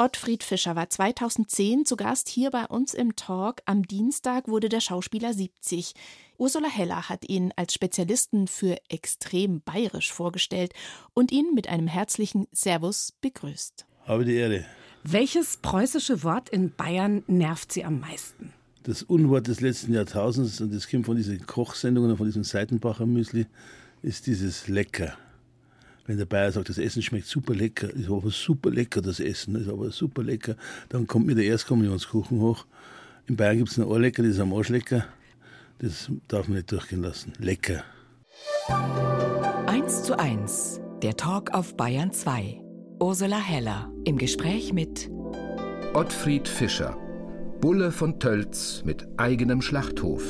Ottfried Fischer war 2010 zu Gast hier bei uns im Talk. Am Dienstag wurde der Schauspieler 70. Ursula Heller hat ihn als Spezialisten für extrem bayerisch vorgestellt und ihn mit einem herzlichen Servus begrüßt. Habe die Ehre. Welches preußische Wort in Bayern nervt Sie am meisten? Das Unwort des letzten Jahrtausends, und das kommt von diesen Kochsendungen, von diesem Seitenbacher Müsli, ist dieses Lecker. Wenn der Bayer sagt, das Essen schmeckt super lecker, ist aber super lecker, das Essen, ist aber super lecker, dann kommt mir der Erstkommunionskuchen hoch. In Bayern gibt es ein Ohrlecker, das ist am Arsch lecker. Das darf man nicht durchgehen lassen. Lecker. 1 zu 1, der Talk auf Bayern 2. Ursula Heller im Gespräch mit Ottfried Fischer, Bulle von Tölz mit eigenem Schlachthof.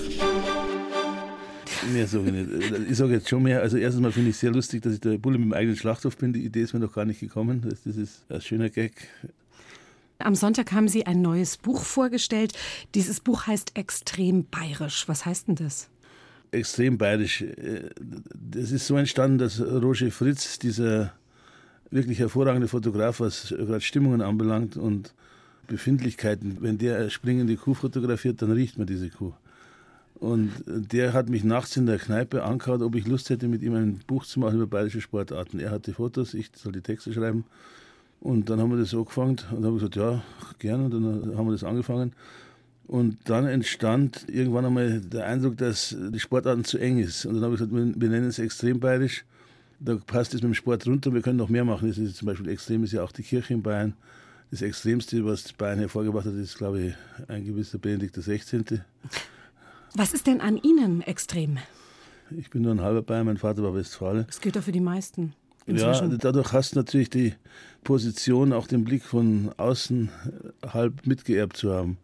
Mehr sage ich nicht. Ich sage jetzt schon mehr. Also erstens mal finde ich sehr lustig, dass ich der Bulle mit dem eigenen Schlachthof bin. Die Idee ist mir noch gar nicht gekommen. Das, das ist ein schöner Gag. Am Sonntag haben Sie ein neues Buch vorgestellt. Dieses Buch heißt Extrem bayerisch. Was heißt denn das? Extrem bayerisch. Das ist so entstanden, dass Roger Fritz, dieser wirklich hervorragende Fotograf, was gerade Stimmungen anbelangt und Befindlichkeiten, wenn der springende Kuh fotografiert, dann riecht man diese Kuh. Und der hat mich nachts in der Kneipe angehauen, ob ich Lust hätte, mit ihm ein Buch zu machen über bayerische Sportarten. Er hatte Fotos, ich soll die Texte schreiben. Und dann haben wir das angefangen und habe gesagt, ja, gerne. Und dann haben wir das angefangen. Und dann entstand irgendwann einmal der Eindruck, dass die Sportarten zu eng ist. Und dann habe ich gesagt, wir nennen es extrem bayerisch. Da passt es mit dem Sport runter. Wir können noch mehr machen. Das ist zum Beispiel extrem ist ja auch die Kirche in Bayern. Das Extremste, was Bayern hervorgebracht hat, ist, glaube ich, ein gewisser Benedikt XVI. Was ist denn an Ihnen extrem? Ich bin nur ein halber Bayern, mein Vater war Westfale. Das gilt doch für die meisten. Inzwischen. Ja, dadurch hast du natürlich die Position, auch den Blick von außen halb mitgeerbt zu haben.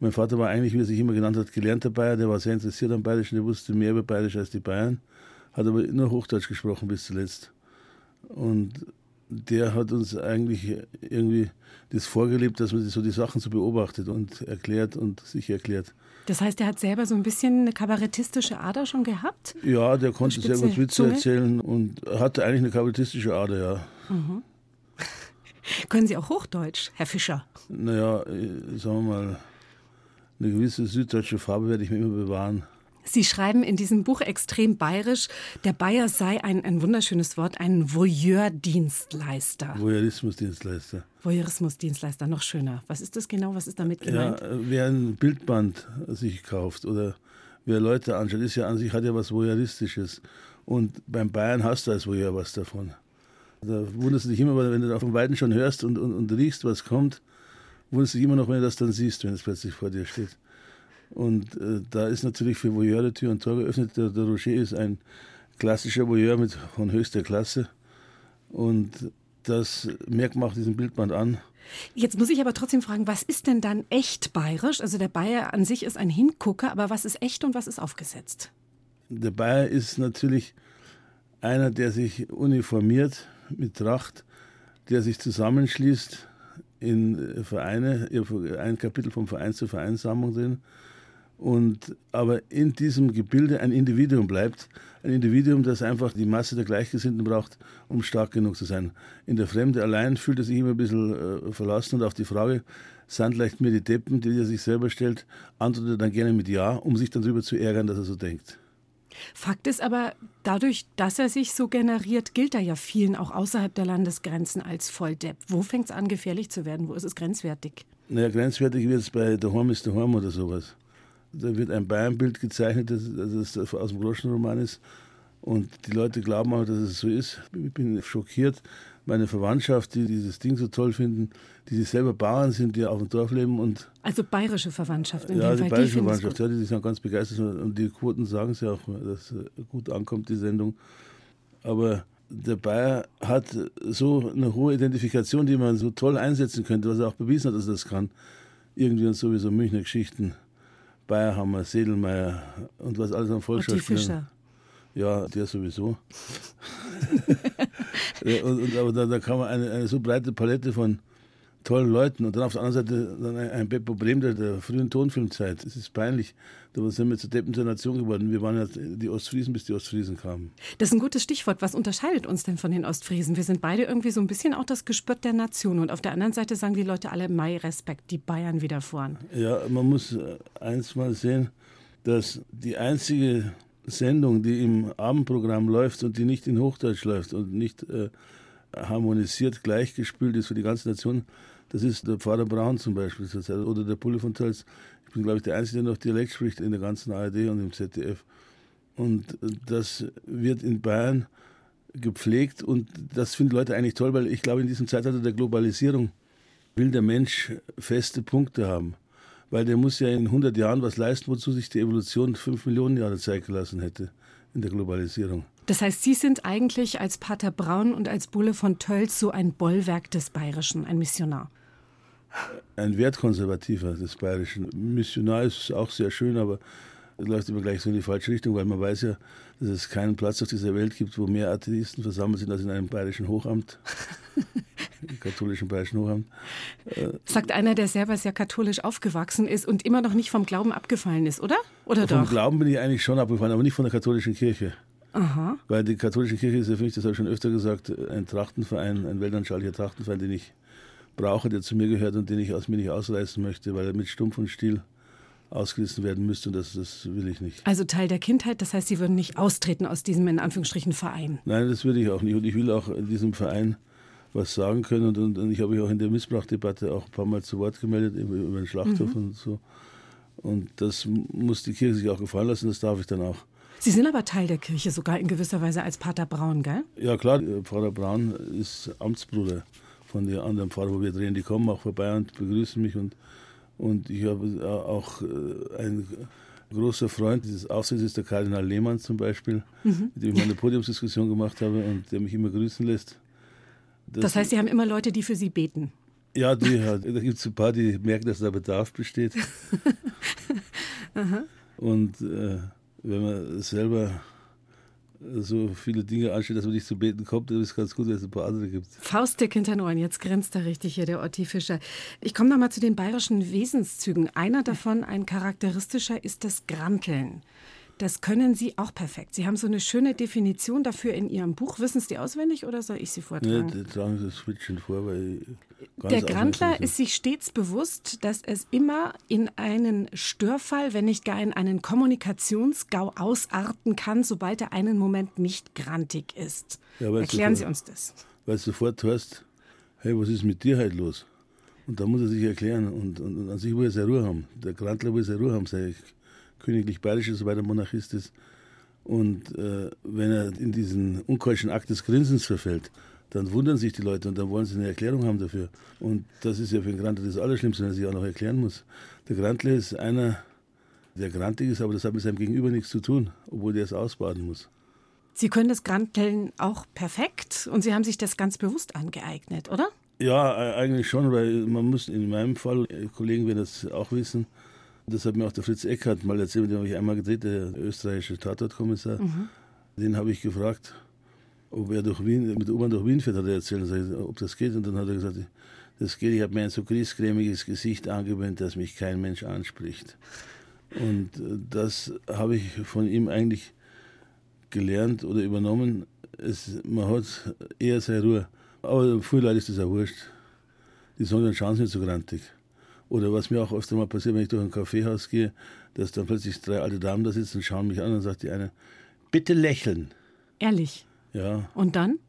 Mein Vater war eigentlich, wie er sich immer genannt hat, gelernter Bayer, der war sehr interessiert am Bayerischen, der wusste mehr über Bayerisch als die Bayern, hat aber nur Hochdeutsch gesprochen bis zuletzt. Und der hat uns eigentlich irgendwie das vorgelebt, dass man so die Sachen so beobachtet und erklärt und sich erklärt. Das heißt, er hat selber so ein bisschen eine kabarettistische Ader schon gehabt? Ja, der konnte sehr gut Witze Zunge? erzählen und hatte eigentlich eine kabarettistische Ader, ja. Mhm. Können Sie auch Hochdeutsch, Herr Fischer? Naja, sagen wir mal, eine gewisse süddeutsche Farbe werde ich mir immer bewahren. Sie schreiben in diesem Buch extrem bayerisch, der Bayer sei ein, ein wunderschönes Wort, ein Voyeur-Dienstleister. Voyeurismus-Dienstleister. Voyeurismus-Dienstleister, noch schöner. Was ist das genau? Was ist damit gemeint? Ja, wer ein Bildband sich kauft oder wer Leute anschaut, ist ja an sich, hat ja was Voyeuristisches. Und beim Bayern hast du als Voyeur was davon. Da wunderst du dich immer, wenn du auf dem Weiden schon hörst und, und, und riechst, was kommt, wunderst du dich immer noch, wenn du das dann siehst, wenn es plötzlich vor dir steht. Und äh, da ist natürlich für Voyeure Tür und Tor geöffnet. Der, der Roger ist ein klassischer Voyeur mit, von höchster Klasse. Und das merkt man auch diesem Bildband an. Jetzt muss ich aber trotzdem fragen, was ist denn dann echt bayerisch? Also der Bayer an sich ist ein Hingucker, aber was ist echt und was ist aufgesetzt? Der Bayer ist natürlich einer, der sich uniformiert mit Tracht, der sich zusammenschließt in Vereine, ein Kapitel vom Verein zur Vereinssammlung drin und aber in diesem Gebilde ein Individuum bleibt, ein Individuum, das einfach die Masse der Gleichgesinnten braucht, um stark genug zu sein. In der Fremde allein fühlt er sich immer ein bisschen äh, verlassen und auf die Frage, sind leicht mir die Deppen, die er sich selber stellt, antwortet er dann gerne mit Ja, um sich dann darüber zu ärgern, dass er so denkt. Fakt ist aber, dadurch, dass er sich so generiert, gilt er ja vielen auch außerhalb der Landesgrenzen als Volldepp. Wo fängt es an, gefährlich zu werden? Wo ist es grenzwertig? Naja, grenzwertig wird es bei der Horm ist der Horm oder sowas. Da wird ein Bayernbild gezeichnet, das, das aus dem Groschenroman ist. Und die Leute glauben auch, dass es so ist. Ich bin schockiert. Meine Verwandtschaft, die dieses Ding so toll finden, die sich selber Bauern sind, die auf dem Dorf leben und. Also bayerische Verwandtschaft in Ja, die bayerische Verwandtschaft, ja, die sind ganz begeistert. Und die Quoten sagen es ja auch, dass gut ankommt, die Sendung. Aber der Bayer hat so eine hohe Identifikation, die man so toll einsetzen könnte, was er auch bewiesen hat, dass er das kann. Irgendwie und sowieso Münchner Geschichten. Bayerhammer, Sedelmeier und was alles an Volksschauspielern. Ja, der sowieso. und, und, aber da, da kann man eine, eine, so breite Palette von tollen Leuten. Und dann auf der anderen Seite dann ein, ein Beppo Brehm der, der frühen Tonfilmzeit. Das ist peinlich. Da sind wir zur Deppen zur Nation geworden. Wir waren ja die Ostfriesen, bis die Ostfriesen kamen. Das ist ein gutes Stichwort. Was unterscheidet uns denn von den Ostfriesen? Wir sind beide irgendwie so ein bisschen auch das Gespött der Nation. Und auf der anderen Seite sagen die Leute alle, Mai Respekt, die Bayern wieder vorn. Ja, man muss äh, eins mal sehen, dass die einzige Sendung, die im Abendprogramm läuft und die nicht in Hochdeutsch läuft und nicht äh, harmonisiert gleichgespült ist für die ganze Nation, das ist der Pfarrer Braun zum Beispiel oder der Pulle von Tölz. Ich bin, glaube ich, der Einzige, der noch Dialekt spricht in der ganzen ARD und im ZDF. Und das wird in Bayern gepflegt und das finden Leute eigentlich toll, weil ich glaube, in diesem Zeitalter der Globalisierung will der Mensch feste Punkte haben. Weil der muss ja in 100 Jahren was leisten, wozu sich die Evolution fünf Millionen Jahre Zeit gelassen hätte in der Globalisierung. Das heißt, Sie sind eigentlich als Pater Braun und als Bulle von Tölz so ein Bollwerk des Bayerischen, ein Missionar. Ein Wertkonservativer des Bayerischen. Missionar ist auch sehr schön, aber es läuft immer gleich so in die falsche Richtung, weil man weiß ja, dass es keinen Platz auf dieser Welt gibt, wo mehr Atheisten versammelt sind als in einem bayerischen Hochamt. katholischen Bayerischen Hochamt. Sagt einer, der selber sehr katholisch aufgewachsen ist und immer noch nicht vom Glauben abgefallen ist, oder? Oder vom doch? Glauben bin ich eigentlich schon abgefallen, aber nicht von der katholischen Kirche. Aha. Weil die katholische Kirche ist ja für mich, das habe ich schon öfter gesagt, ein Trachtenverein, ein weltanschaulicher Trachtenverein, den ich brauche, der zu mir gehört und den ich aus mir nicht ausreißen möchte, weil er mit Stumpf und Stiel ausgerissen werden müsste und das, das will ich nicht. Also Teil der Kindheit, das heißt, Sie würden nicht austreten aus diesem in Anführungsstrichen Verein. Nein, das will ich auch nicht und ich will auch in diesem Verein was sagen können und, und, und ich habe mich auch in der Missbrauchdebatte auch ein paar Mal zu Wort gemeldet über, den Schlachthof mhm. und so. Und das muss die Kirche sich auch gefallen lassen, das darf ich dann auch. Sie sind aber Teil der Kirche, sogar in gewisser Weise als Pater Braun, gell? Ja klar, Pfarrer Braun ist Amtsbruder von den anderen Pfarrern, wo wir drehen. Die kommen auch vorbei und begrüßen mich und, und ich habe auch äh, ein großer Freund dieses Aufsichtsrates ist der Kardinal Lehmann zum Beispiel, mhm. mit dem ich mal eine Podiumsdiskussion gemacht habe und der mich immer grüßen lässt. Das, das heißt, Sie haben immer Leute, die für Sie beten? Ja, die, da gibt es ein paar, die merken, dass da Bedarf besteht. und äh, wenn man selber so viele Dinge ansteht, dass man nicht zu beten kommt, dann ist es ganz gut, wenn es ein paar andere gibt. Faustdick hinter Ohren, jetzt grinst er richtig hier, der Otti Fischer. Ich komme nochmal zu den bayerischen Wesenszügen. Einer davon, ein charakteristischer, ist das Granteln. Das können Sie auch perfekt. Sie haben so eine schöne Definition dafür in Ihrem Buch. Wissen Sie die auswendig oder soll ich sie vortragen? Nee, tragen Sie das Switchen vor, weil der Grantler ist sich stets bewusst, dass es immer in einen Störfall, wenn nicht gar in einen Kommunikationsgau ausarten kann, sobald er einen Moment nicht grantig ist. Ja, Erklären Sie uns das. Weil du sofort hörst, hey, was ist mit dir heute los? Und da muss er sich erklären. Und, und, und an sich will er seine Ruhe haben. Der Grantler will seine Ruhe haben, sei königlich bayerisch ist, weil er Monarchist ist. Und äh, wenn er in diesen unkeuschen Akt des Grinsens verfällt, dann wundern sich die Leute und dann wollen sie eine Erklärung haben dafür. Und das ist ja für den Grantler das Allerschlimmste, wenn er sich auch noch erklären muss. Der Grantler ist einer, der grantig ist, aber das hat mit seinem Gegenüber nichts zu tun, obwohl der es ausbaden muss. Sie können das Granteln auch perfekt und Sie haben sich das ganz bewusst angeeignet, oder? Ja, eigentlich schon, weil man muss in meinem Fall, Kollegen werden das auch wissen, das hat mir auch der Fritz Eckhardt mal erzählt, mit dem habe ich einmal gedreht, der österreichische Tatortkommissar. Mhm. Den habe ich gefragt, ob er durch Wien, mit der U-Bahn durch Wien fährt, hat er erzählt, ob das geht. Und dann hat er gesagt, das geht, ich habe mir ein so griesgrämiges Gesicht angewöhnt, dass mich kein Mensch anspricht. Und äh, das habe ich von ihm eigentlich gelernt oder übernommen. Es, man hat eher seine Ruhe. Aber früher Leute ist das auch wurscht. Die sagen dann, schauen sie nicht so grantig. Oder was mir auch öfter mal passiert, wenn ich durch ein Kaffeehaus gehe, dass dann plötzlich drei alte Damen da sitzen und schauen mich an und sagt die eine, bitte lächeln. Ehrlich? Ja. Und dann?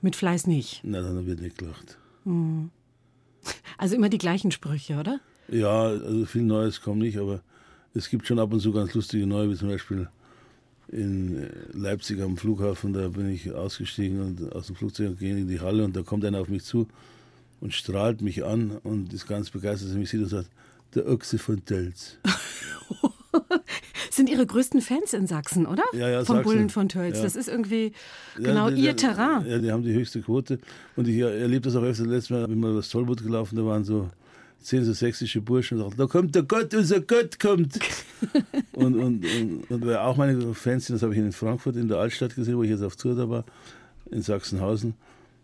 Mit Fleiß nicht? Na, dann wird nicht gelacht. Hm. Also immer die gleichen Sprüche, oder? Ja, also viel Neues kommt nicht, aber es gibt schon ab und zu ganz lustige neue, wie zum Beispiel in Leipzig am Flughafen, da bin ich ausgestiegen und aus dem Flugzeug gehe in die Halle und da kommt einer auf mich zu und strahlt mich an und ist ganz begeistert, dass er mich sieht und sagt, der Ochse von Tölz. sind Ihre größten Fans in Sachsen, oder? Ja, ja, Von Sachsen. Bullen von Tölz. Ja. Das ist irgendwie genau ja, die, Ihr Terrain. Ja, die haben die höchste Quote. Und ich erlebe das auch öfter. Letztes Mal bin ich mal über das Tollwut gelaufen, da waren so zehn so sächsische Burschen und sagten, da kommt der Gott, unser Gott kommt. und, und, und, und wer auch meine Fans sind, das habe ich in Frankfurt in der Altstadt gesehen, wo ich jetzt auf Tour da war, in Sachsenhausen.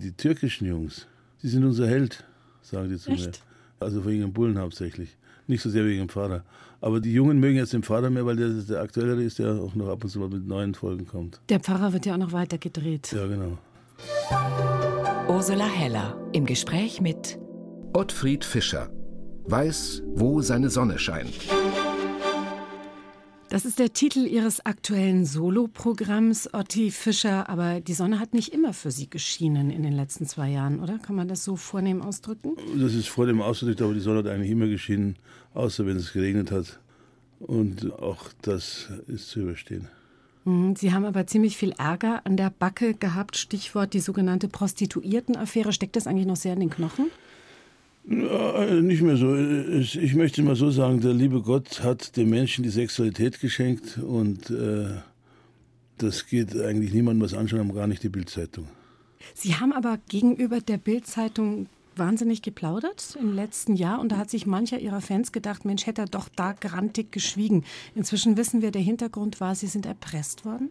Die türkischen Jungs, die sind unser Held. sagen die zu Echt? mir. Also wegen dem Bullen hauptsächlich. Nicht so sehr wegen dem Fahrer. Aber die Jungen mögen jetzt den Fahrer mehr, weil der, der aktuellere ist, der auch noch ab und zu mal mit neuen Folgen kommt. Der Pfarrer wird ja auch noch weiter gedreht. Ja, genau. Ursula Heller im Gespräch mit Ottfried Fischer weiß, wo seine Sonne scheint. Das ist der Titel Ihres aktuellen Soloprogramms, Otti Fischer. Aber die Sonne hat nicht immer für Sie geschienen in den letzten zwei Jahren, oder? Kann man das so vornehm ausdrücken? Das ist vor dem ausgedrückt, aber die Sonne hat eigentlich immer geschienen, außer wenn es geregnet hat. Und auch das ist zu überstehen. Mhm, Sie haben aber ziemlich viel Ärger an der Backe gehabt. Stichwort die sogenannte Prostituiertenaffäre. Steckt das eigentlich noch sehr in den Knochen? Ja, nicht mehr so. Ich möchte mal so sagen, der liebe Gott hat dem Menschen die Sexualität geschenkt und äh, das geht eigentlich niemandem was anschauen, gar nicht die Bildzeitung. Sie haben aber gegenüber der Bild-Zeitung wahnsinnig geplaudert im letzten Jahr und da hat sich mancher Ihrer Fans gedacht, Mensch, hätte er doch da grantig geschwiegen. Inzwischen wissen wir, der Hintergrund war, Sie sind erpresst worden.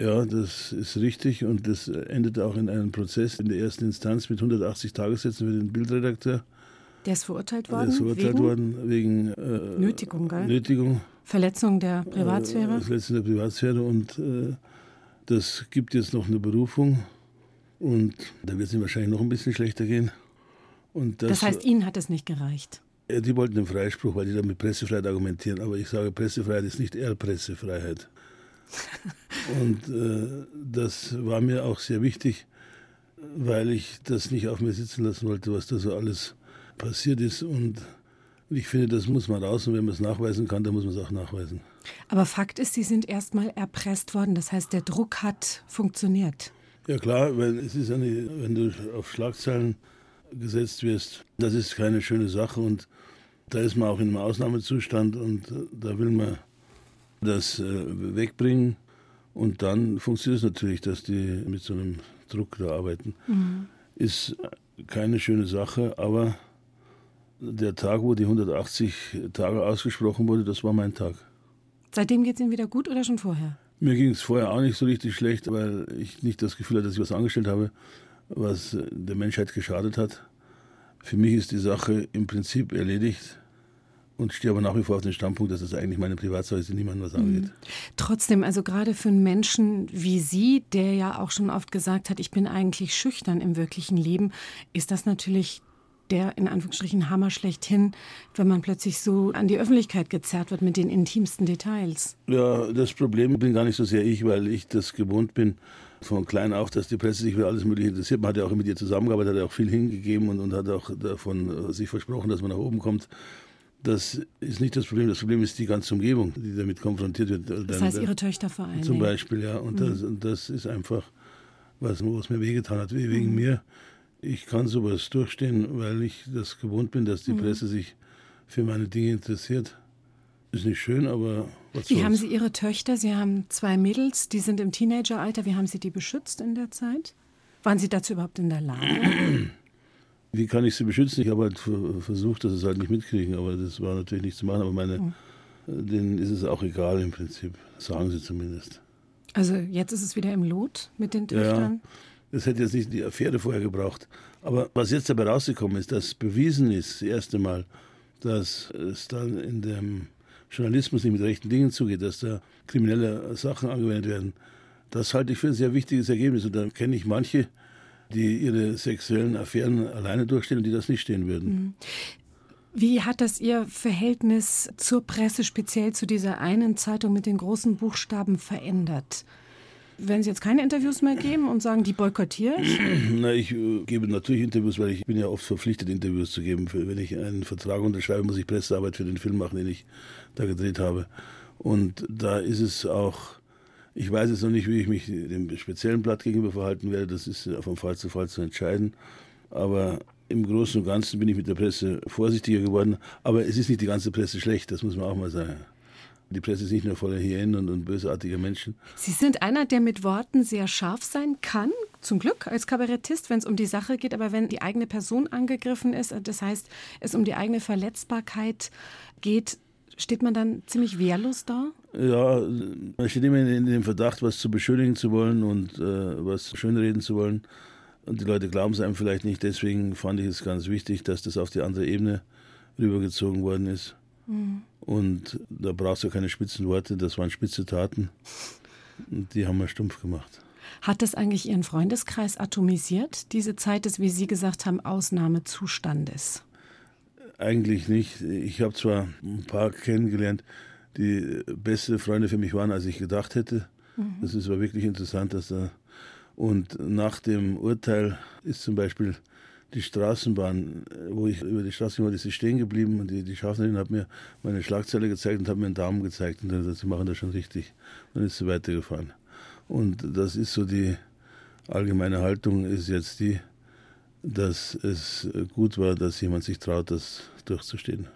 Ja, das ist richtig und das endet auch in einem Prozess in der ersten Instanz mit 180 Tagessätzen für den Bildredakteur. Der ist verurteilt Der worden ist verurteilt wegen worden wegen äh, Nötigung, gell? Nötigung, Verletzung der Privatsphäre. das letzte der Privatsphäre und äh, das gibt jetzt noch eine Berufung und da wird es ihm wahrscheinlich noch ein bisschen schlechter gehen. Und das, das heißt, Ihnen hat es nicht gereicht. Ja, die wollten einen Freispruch, weil die da mit Pressefreiheit argumentieren. Aber ich sage, Pressefreiheit ist nicht eher Pressefreiheit. Und äh, das war mir auch sehr wichtig, weil ich das nicht auf mir sitzen lassen wollte, was da so alles passiert ist. Und ich finde, das muss man raus. Und wenn man es nachweisen kann, dann muss man es auch nachweisen. Aber Fakt ist, Sie sind erst mal erpresst worden. Das heißt, der Druck hat funktioniert. Ja klar, weil es ist eine, wenn du auf Schlagzeilen gesetzt wirst, das ist keine schöne Sache und da ist man auch in einem Ausnahmezustand und äh, da will man das äh, wegbringen und dann funktioniert es natürlich, dass die mit so einem Druck da arbeiten. Ist keine schöne Sache, aber der Tag, wo die 180 Tage ausgesprochen wurde, das war mein Tag. Seitdem geht es Ihnen wieder gut oder schon vorher? Mir ging es vorher auch nicht so richtig schlecht, weil ich nicht das Gefühl hatte, dass ich was angestellt habe, was der Menschheit geschadet hat. Für mich ist die Sache im Prinzip erledigt und stehe aber nach wie vor auf den Standpunkt, dass das eigentlich meine Privatsache ist, die niemandem was angeht. Trotzdem, also gerade für einen Menschen wie Sie, der ja auch schon oft gesagt hat, ich bin eigentlich schüchtern im wirklichen Leben, ist das natürlich der in Anführungsstrichen Hammer schlechthin, wenn man plötzlich so an die Öffentlichkeit gezerrt wird mit den intimsten Details. Ja, das Problem bin gar nicht so sehr ich, weil ich das gewohnt bin, von klein auf, dass die Presse sich für alles Mögliche interessiert. Man hat ja auch mit ihr zusammengearbeitet, hat ja auch viel hingegeben und, und hat auch davon äh, sich versprochen, dass man nach oben kommt. Das ist nicht das Problem. Das Problem ist die ganze Umgebung, die damit konfrontiert wird. Das heißt, Ihre Töchter vor allem. Zum Beispiel, ja. Und das, und das ist einfach, was, was mir wehgetan hat, wegen mir. Ich kann sowas durchstehen, weil ich das gewohnt bin, dass die Presse sich für meine Dinge interessiert. Ist nicht schön, aber was Wie soll's. haben Sie Ihre Töchter? Sie haben zwei Mädels, die sind im Teenageralter. Wie haben Sie die beschützt in der Zeit? Waren Sie dazu überhaupt in der Lage? Wie kann ich sie beschützen? Ich habe halt ver- versucht, dass sie es halt nicht mitkriegen, aber das war natürlich nicht zu machen. Aber meine, denen ist es auch egal im Prinzip, sagen sie zumindest. Also jetzt ist es wieder im Lot mit den Töchtern. Das hätte jetzt nicht die Affäre vorher gebraucht. Aber was jetzt dabei rausgekommen ist, dass bewiesen ist, das erste Mal, dass es dann in dem Journalismus nicht mit rechten Dingen zugeht, dass da kriminelle Sachen angewendet werden, das halte ich für ein sehr wichtiges Ergebnis. Und da kenne ich manche, die ihre sexuellen Affären alleine durchstehen und die das nicht stehen würden. Wie hat das Ihr Verhältnis zur Presse, speziell zu dieser einen Zeitung mit den großen Buchstaben, verändert? Werden Sie jetzt keine Interviews mehr geben und sagen, die boykottiere ich? Na, ich äh, gebe natürlich Interviews, weil ich bin ja oft verpflichtet, Interviews zu geben. Wenn ich einen Vertrag unterschreibe, muss ich Pressearbeit für den Film machen, den ich da gedreht habe. Und da ist es auch, ich weiß jetzt noch nicht, wie ich mich dem speziellen Blatt gegenüber verhalten werde. Das ist äh, von Fall zu Fall zu entscheiden. Aber im Großen und Ganzen bin ich mit der Presse vorsichtiger geworden. Aber es ist nicht die ganze Presse schlecht, das muss man auch mal sagen. Die Presse ist nicht nur voller Hyänen und, und bösartiger Menschen. Sie sind einer, der mit Worten sehr scharf sein kann, zum Glück als Kabarettist, wenn es um die Sache geht. Aber wenn die eigene Person angegriffen ist, das heißt, es um die eigene Verletzbarkeit geht, steht man dann ziemlich wehrlos da? Ja, man steht immer in dem Verdacht, was zu beschönigen zu wollen und äh, was schönreden zu wollen. Und die Leute glauben es einem vielleicht nicht. Deswegen fand ich es ganz wichtig, dass das auf die andere Ebene rübergezogen worden ist. Mhm. Und da brauchst du keine spitzen Worte, das waren spitze Taten. Und die haben wir stumpf gemacht. Hat das eigentlich Ihren Freundeskreis atomisiert, diese Zeit des, wie Sie gesagt haben, Ausnahmezustandes? Eigentlich nicht. Ich habe zwar ein paar kennengelernt, die beste Freunde für mich waren, als ich gedacht hätte. Mhm. Das ist aber wirklich interessant, dass da. Und nach dem Urteil ist zum Beispiel die Straßenbahn, wo ich über die Straße war, ist stehen geblieben und die, die Schaffnerin hat mir meine Schlagzeile gezeigt und hat mir einen Daumen gezeigt und dann hat gesagt, sie machen das schon richtig. Und dann ist sie weitergefahren. Und das ist so die allgemeine Haltung ist jetzt die, dass es gut war, dass jemand sich traut, das durchzustehen.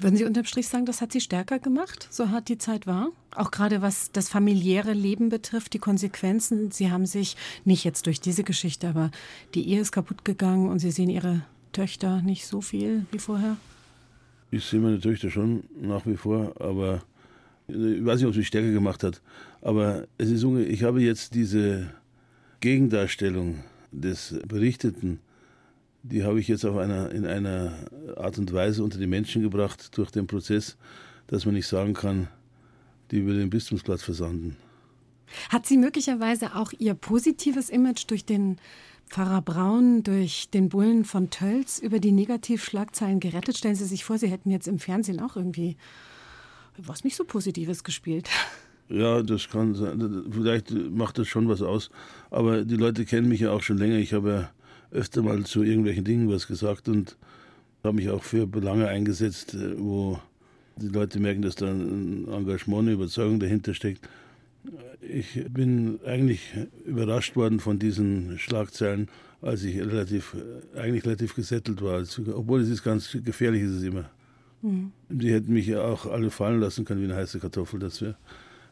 Würden Sie unterm Strich sagen, das hat Sie stärker gemacht, so hart die Zeit war? Auch gerade was das familiäre Leben betrifft, die Konsequenzen. Sie haben sich, nicht jetzt durch diese Geschichte, aber die Ehe ist kaputt gegangen und Sie sehen Ihre Töchter nicht so viel wie vorher? Ich sehe meine Töchter schon nach wie vor, aber ich weiß nicht, ob es mich stärker gemacht hat. Aber es ist ich habe jetzt diese Gegendarstellung des Berichteten die habe ich jetzt auf einer, in einer Art und Weise unter die Menschen gebracht durch den Prozess, dass man nicht sagen kann, die würde den Bistumsplatz versanden. Hat sie möglicherweise auch ihr positives Image durch den Pfarrer Braun, durch den Bullen von Tölz über die Negativschlagzeilen gerettet? Stellen Sie sich vor, Sie hätten jetzt im Fernsehen auch irgendwie was nicht so Positives gespielt. Ja, das kann sein. Vielleicht macht das schon was aus. Aber die Leute kennen mich ja auch schon länger. Ich habe ja öfter mal zu irgendwelchen Dingen was gesagt und habe mich auch für Belange eingesetzt, äh, wo die Leute merken, dass da ein Engagement, eine Überzeugung dahinter steckt. Ich bin eigentlich überrascht worden von diesen Schlagzeilen, als ich relativ, eigentlich relativ gesettelt war. Obwohl es ist ganz gefährlich, ist es immer. Mhm. Die hätten mich ja auch alle fallen lassen können wie eine heiße Kartoffel. Das wär,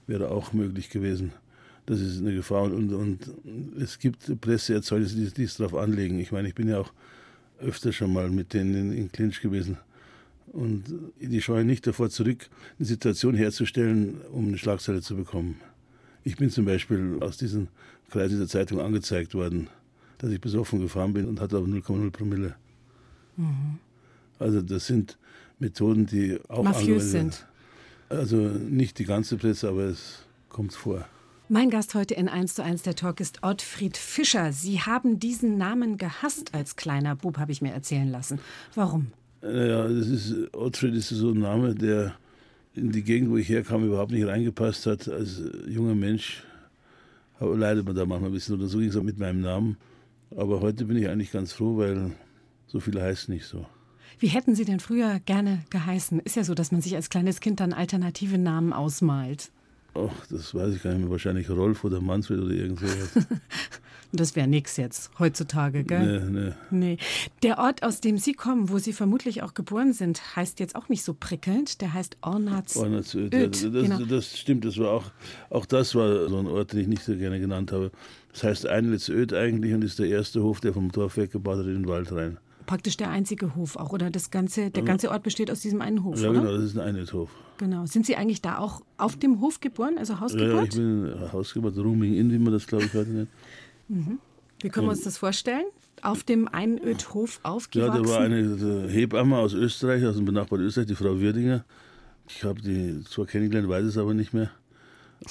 wäre auch möglich gewesen. Das ist eine Gefahr. Und, und, es gibt Presseerzeugnisse, die, die es darauf anlegen. Ich meine, ich bin ja auch öfter schon mal mit denen in, in Clinch gewesen. Und die scheuen nicht davor zurück, eine Situation herzustellen, um eine Schlagzeile zu bekommen. Ich bin zum Beispiel aus diesen Kreisen der Zeitung angezeigt worden, dass ich besoffen gefahren bin und hatte aber 0,0 Promille. Mhm. Also das sind Methoden, die auch mafiös sind. Also nicht die ganze Presse, aber es kommt vor. Mein Gast heute in 1 zu 1 der Talk ist Ottfried Fischer. Sie haben diesen Namen gehasst als kleiner Bub, habe ich mir erzählen lassen. Warum? Ja, das ist, Ottfried ist so ein Name, der in die Gegend, wo ich herkam, überhaupt nicht reingepasst hat. Als junger Mensch leidet man da manchmal ein bisschen oder so ging es auch mit meinem Namen. Aber heute bin ich eigentlich ganz froh, weil so viele heißen nicht so. Wie hätten Sie denn früher gerne geheißen? Ist ja so, dass man sich als kleines Kind dann alternative Namen ausmalt. Ach, das weiß ich gar nicht mehr. Wahrscheinlich Rolf oder Manfred oder irgend sowas. das wäre nichts jetzt heutzutage, gell? Nee, nee. nee. Der Ort, aus dem Sie kommen, wo Sie vermutlich auch geboren sind, heißt jetzt auch nicht so prickelnd. Der heißt Ornatsöd. Ornatsöd, ja, das, genau. das, stimmt. Das war auch, auch das war so ein Ort, den ich nicht so gerne genannt habe. Das heißt Einlitzöd eigentlich und ist der erste Hof, der vom Dorf weggebaut hat in den Wald rein praktisch der einzige Hof auch, oder das ganze, der ganze Ort besteht aus diesem einen Hof, Ja, oder? genau, das ist ein Einheitshof. Genau. Sind Sie eigentlich da auch auf dem Hof geboren, also Hausgeburt? Ja, ich bin Hausgeburt, Rooming in, wie man das, glaube ich, heute nennt. Mhm. Wie können wir uns das vorstellen? Auf dem Einödhof aufgewachsen? Ja, da war eine Hebamme aus Österreich, aus dem benachbarten Österreich, die Frau Würdinger. Ich habe die zwar kennengelernt, weiß es aber nicht mehr.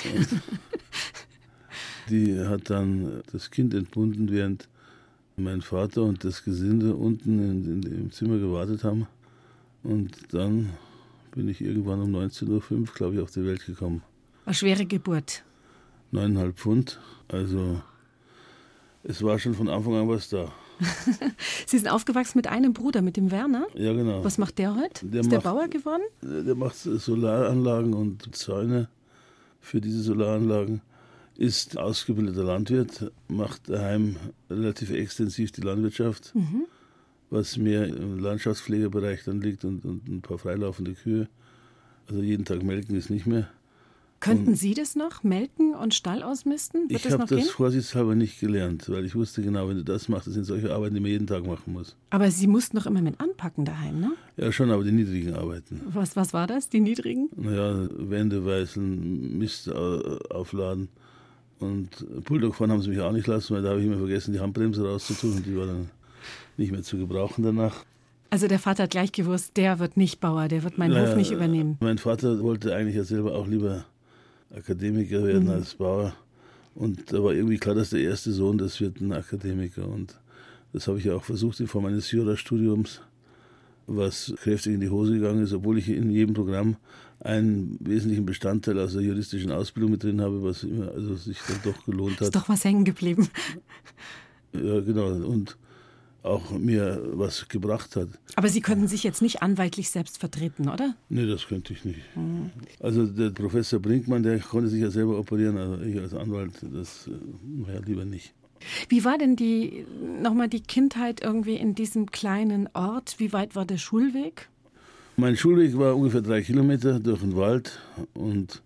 die hat dann das Kind entbunden, während mein Vater und das Gesinde unten in, in, im Zimmer gewartet haben. Und dann bin ich irgendwann um 19.05 Uhr, glaube ich, auf die Welt gekommen. Eine schwere Geburt. Neuneinhalb Pfund. Also es war schon von Anfang an was da. Sie sind aufgewachsen mit einem Bruder, mit dem Werner? Ja, genau. Was macht der heute? Der Ist macht, der Bauer geworden? Der macht Solaranlagen und Zäune für diese Solaranlagen ist ausgebildeter Landwirt, macht daheim relativ extensiv die Landwirtschaft, mhm. was mehr im Landschaftspflegebereich dann liegt und, und ein paar freilaufende Kühe. Also jeden Tag melken ist nicht mehr. Könnten und Sie das noch, melken und Stall ausmisten? Wird ich habe das vorsichtshalber nicht gelernt, weil ich wusste genau, wenn du das machst, das sind solche Arbeiten, die man jeden Tag machen muss. Aber Sie mussten doch immer mit anpacken daheim, ne? Ja, schon, aber die niedrigen Arbeiten. Was, was war das, die niedrigen? Naja, Wände weißen, Mist aufladen Und Bulldog fahren haben sie mich auch nicht lassen, weil da habe ich immer vergessen, die Handbremse rauszutun und die war dann nicht mehr zu gebrauchen danach. Also der Vater hat gleich gewusst, der wird nicht Bauer, der wird meinen naja, Hof nicht übernehmen. Mein Vater wollte eigentlich ja selber auch lieber Akademiker werden mhm. als Bauer. Und da war irgendwie klar, dass der erste Sohn, das wird ein Akademiker. Und das habe ich ja auch versucht in Form eines Jurastudiums, was kräftig in die Hose gegangen ist, obwohl ich in jedem Programm einen wesentlichen Bestandteil aus der juristischen Ausbildung mit drin habe, was immer also sich dann doch gelohnt hat. Ist doch was hängen geblieben. Ja, genau. Und auch mir was gebracht hat. Aber Sie könnten sich jetzt nicht anwaltlich selbst vertreten, oder? Nee, das könnte ich nicht. Mhm. Also der Professor Brinkmann, der konnte sich ja selber operieren, also ich als Anwalt, das ja, lieber nicht. Wie war denn die nochmal die Kindheit irgendwie in diesem kleinen Ort? Wie weit war der Schulweg? Mein Schulweg war ungefähr drei Kilometer durch den Wald und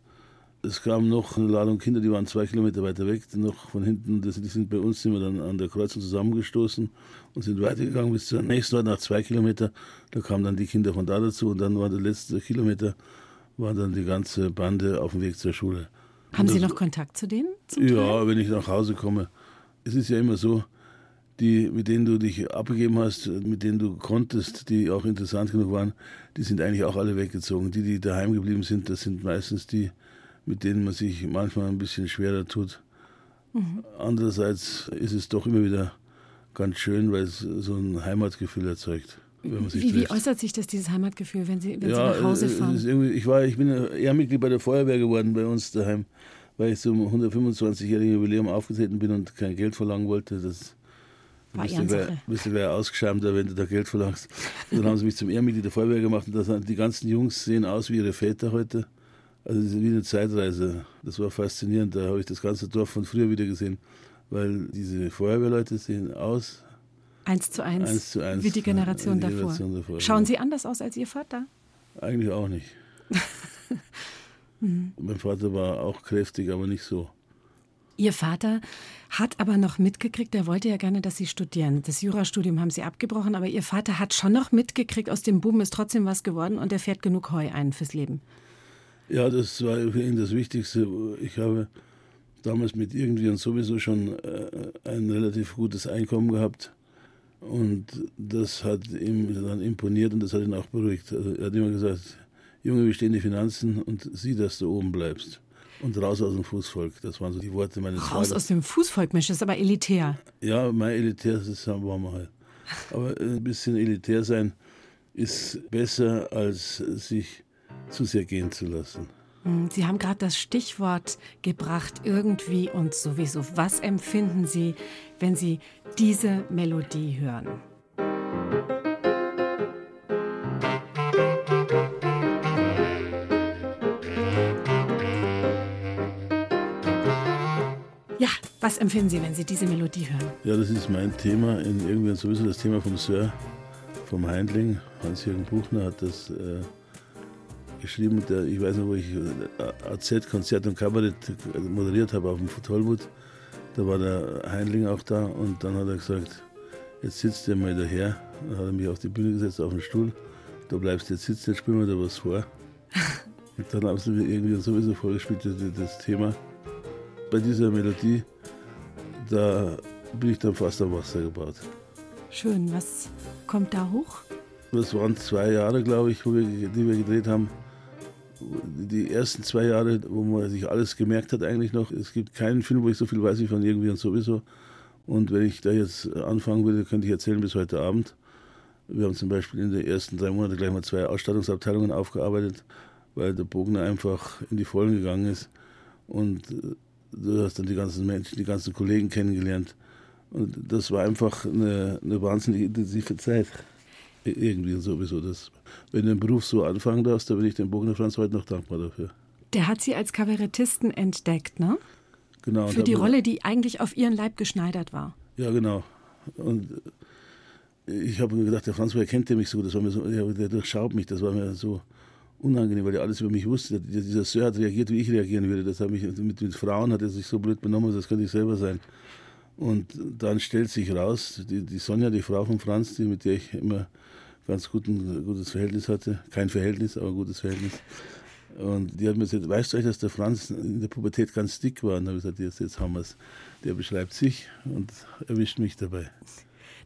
es kam noch eine Ladung Kinder, die waren zwei Kilometer weiter weg, noch von hinten. Die sind bei uns sind wir dann an der Kreuzung zusammengestoßen und sind weitergegangen bis zur nächsten Ort nach zwei Kilometer. Da kamen dann die Kinder von da dazu und dann war der letzte Kilometer, war dann die ganze Bande auf dem Weg zur Schule. Haben das, Sie noch Kontakt zu denen? Ja, wenn ich nach Hause komme. Es ist ja immer so, die, mit denen du dich abgegeben hast, mit denen du konntest, die auch interessant genug waren, die sind eigentlich auch alle weggezogen. Die, die daheim geblieben sind, das sind meistens die, mit denen man sich manchmal ein bisschen schwerer tut. Mhm. Andererseits ist es doch immer wieder ganz schön, weil es so ein Heimatgefühl erzeugt. Wie, wie, äußert sich das, dieses Heimatgefühl, wenn Sie, wenn ja, Sie nach Hause fahren? ich, war, ich bin Ehrenmitglied bei der Feuerwehr geworden bei uns daheim, weil ich zum 125-jährigen Jubiläum aufgetreten bin und kein Geld verlangen wollte. Das war bist, du wär, ausgeschämter, wenn du da Geld verlangst. Und dann haben sie mich zum Ehrenmitglied der Feuerwehr gemacht und das, die ganzen Jungs sehen aus wie ihre Väter heute. Also das ist wie eine Zeitreise. Das war faszinierend. Da habe ich das ganze Dorf von früher wieder gesehen, weil diese Feuerwehrleute sehen aus. Eins zu eins, eins, zu eins wie die Generation, die davor. Generation davor. Schauen Sie anders aus als Ihr Vater? Eigentlich auch nicht. mhm. Mein Vater war auch kräftig, aber nicht so. Ihr Vater hat aber noch mitgekriegt, er wollte ja gerne, dass Sie studieren. Das Jurastudium haben Sie abgebrochen, aber Ihr Vater hat schon noch mitgekriegt, aus dem Buben ist trotzdem was geworden und er fährt genug Heu ein fürs Leben. Ja, das war für ihn das Wichtigste. Ich habe damals mit irgendwie und sowieso schon äh, ein relativ gutes Einkommen gehabt. Und das hat ihm dann imponiert und das hat ihn auch beruhigt. Also er hat immer gesagt, Junge, wie stehen die Finanzen und sieh, dass du oben bleibst. Und raus aus dem Fußvolk. Das waren so die Worte meines Raus Vaters. aus dem Fußvolk, Mensch, das ist aber elitär. Ja, mein elitär, das haben wir halt. Aber ein bisschen elitär sein ist besser, als sich zu sehr gehen zu lassen. Hm, Sie haben gerade das Stichwort gebracht, irgendwie und sowieso. Was empfinden Sie, wenn Sie diese Melodie hören? Ja, was empfinden Sie, wenn Sie diese Melodie hören? Ja, das ist mein Thema, in irgendwie sowieso das Thema vom Sir, vom Heindling. Hans-Jürgen Buchner hat das äh, geschrieben, der, ich weiß noch, wo ich äh, AZ-Konzert und Kabarett moderiert habe auf dem Tollwood. Da war der Heinling auch da und dann hat er gesagt, jetzt sitzt der mal daher. Dann hat er mich auf die Bühne gesetzt, auf den Stuhl. Da bleibst du jetzt sitzen, jetzt spielen wir da was vor. und dann haben sie mir irgendwie sowieso vorgespielt, das Thema. Bei dieser Melodie, da bin ich dann fast am Wasser gebaut. Schön, was kommt da hoch? Das waren zwei Jahre, glaube ich, wo wir, die wir gedreht haben die ersten zwei Jahre, wo man sich alles gemerkt hat, eigentlich noch. Es gibt keinen Film, wo ich so viel weiß wie von irgendwie und sowieso. Und wenn ich da jetzt anfangen würde, könnte ich erzählen bis heute Abend. Wir haben zum Beispiel in den ersten drei Monaten gleich mal zwei Ausstattungsabteilungen aufgearbeitet, weil der Bogner einfach in die Vollen gegangen ist. Und äh, du hast dann die ganzen Menschen, die ganzen Kollegen kennengelernt. Und das war einfach eine, eine wahnsinnig intensive Zeit irgendwie sowieso. Das, wenn du den Beruf so anfangen darfst, dann bin ich dem Bogner Franz heute noch dankbar dafür. Der hat Sie als Kabarettisten entdeckt, ne? Genau. Für die Rolle, die eigentlich auf Ihren Leib geschneidert war. Ja, genau. Und ich habe mir gedacht, der Franz, woher kennt der mich so? Das war mir so, der durchschaut mich, das war mir so unangenehm, weil er alles über mich wusste. Dieser Sir hat reagiert, wie ich reagieren würde. Das hat mich mit, mit Frauen hat er sich so blöd benommen, das könnte ich selber sein. Und dann stellt sich raus, die, die Sonja, die Frau von Franz, die, mit der ich immer ganz guten, gutes Verhältnis hatte. Kein Verhältnis, aber gutes Verhältnis. Und die hat mir gesagt, weißt du eigentlich, dass der Franz in der Pubertät ganz dick war? Und dann habe ich gesagt, jetzt, jetzt haben wir es. Der beschreibt sich und erwischt mich dabei.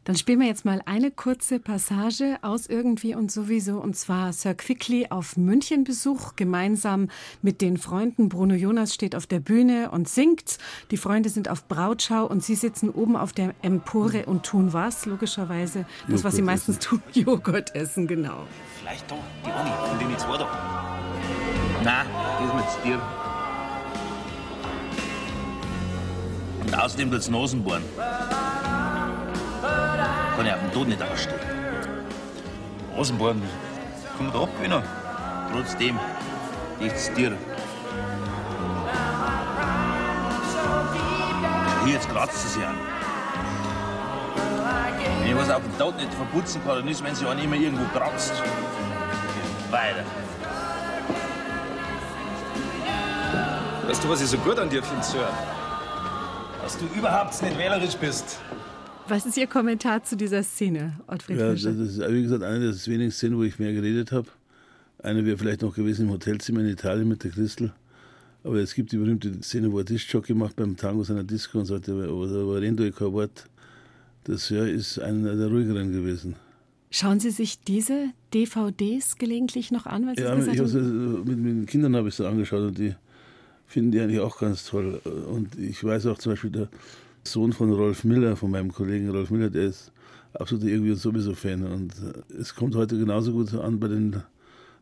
Dann spielen wir jetzt mal eine kurze Passage aus Irgendwie und sowieso. Und zwar Sir Quickly auf Münchenbesuch, gemeinsam mit den Freunden. Bruno Jonas steht auf der Bühne und singt. Die Freunde sind auf Brautschau und sie sitzen oben auf der Empore und tun was? Logischerweise das, was sie meistens tun, Joghurt essen, genau. Vielleicht da, die eine, von denen zwei da. Nein, das zu dir. Und außerdem tut's Nasen bohren. Kann ich auf dem Tod nicht ausstehen. Nasenbohren, kann man da abgewinnen? Trotzdem, nichts dir. Hier, jetzt kratzt es ja an. Wenn ich was auf dem Tod nicht verputzen kann, dann ist, wenn sie einen immer irgendwo kratzt. Weiter. Weißt du, was ich so gut an dir finde, Sir? Dass du überhaupt nicht wählerisch bist. Was ist Ihr Kommentar zu dieser Szene, Ottfried Ja, das Fischer? ist, wie gesagt, eine der wenigen Szenen, wo ich mehr geredet habe. Eine wäre vielleicht noch gewesen im Hotelzimmer in Italien mit der Christel. Aber es gibt die berühmte Szene, wo er Diskjockey macht beim Tango seiner Disco und sagt, Varendo e kein Wort. Das ja, ist einer der ruhigeren gewesen. Schauen Sie sich diese DVDs gelegentlich noch an? Weil Sie Ja, gesagt ich äh, haben, mit, mit den Kindern habe ich es angeschaut und die finden die eigentlich auch ganz toll. Und ich weiß auch zum Beispiel, der Sohn von Rolf Miller, von meinem Kollegen Rolf Miller, der ist absolut irgendwie und sowieso Fan. Und äh, es kommt heute genauso gut an bei den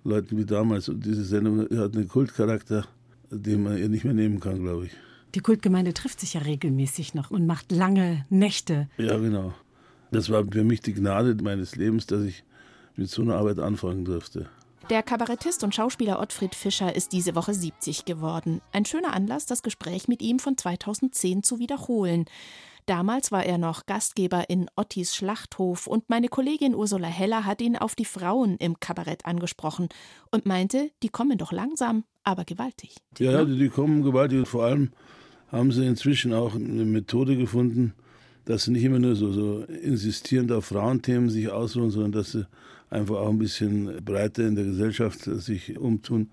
Leuten wie damals. Und diese Sendung hat einen Kultcharakter, den man ihr nicht mehr nehmen kann, glaube ich. die Kultgemeinde trifft sich ja regelmäßig noch und macht lange Nächte. Ja, genau. Das war für mich die Gnade meines Lebens, dass ich mit so einer Arbeit anfangen durfte. Der Kabarettist und Schauspieler Ottfried Fischer ist diese Woche 70 geworden. Ein schöner Anlass, das Gespräch mit ihm von 2010 zu wiederholen. Damals war er noch Gastgeber in Ottis Schlachthof und meine Kollegin Ursula Heller hat ihn auf die Frauen im Kabarett angesprochen und meinte, die kommen doch langsam, aber gewaltig. Ja, die kommen gewaltig und vor allem haben sie inzwischen auch eine Methode gefunden, dass sie nicht immer nur so, so insistierend auf Frauenthemen sich ausruhen, sondern dass sie einfach auch ein bisschen breiter in der Gesellschaft sich umtun.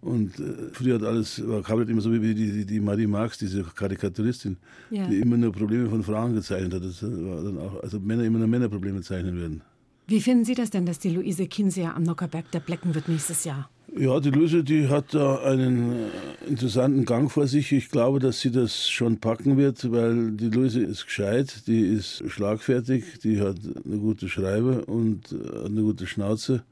Und äh, früher hat alles, war Kabarett immer so wie die, die, die Marie Marx, diese Karikaturistin, Ja. die immer nur Probleme von Frauen gezeichnet hat. Das war dann auch, also Männer immer nur Männerprobleme zeichnen werden. Wie finden Sie das denn, dass die Luise Kinseer am Nockerberg der Blecken wird nächstes Jahr? Ja, die Luise, die hat da einen äh, interessanten Gang vor sich. Ich glaube, dass sie das schon packen wird, weil die Luise ist gescheit, die ist schlagfertig, die hat eine gute Schreibe und äh, eine gute Schnauze.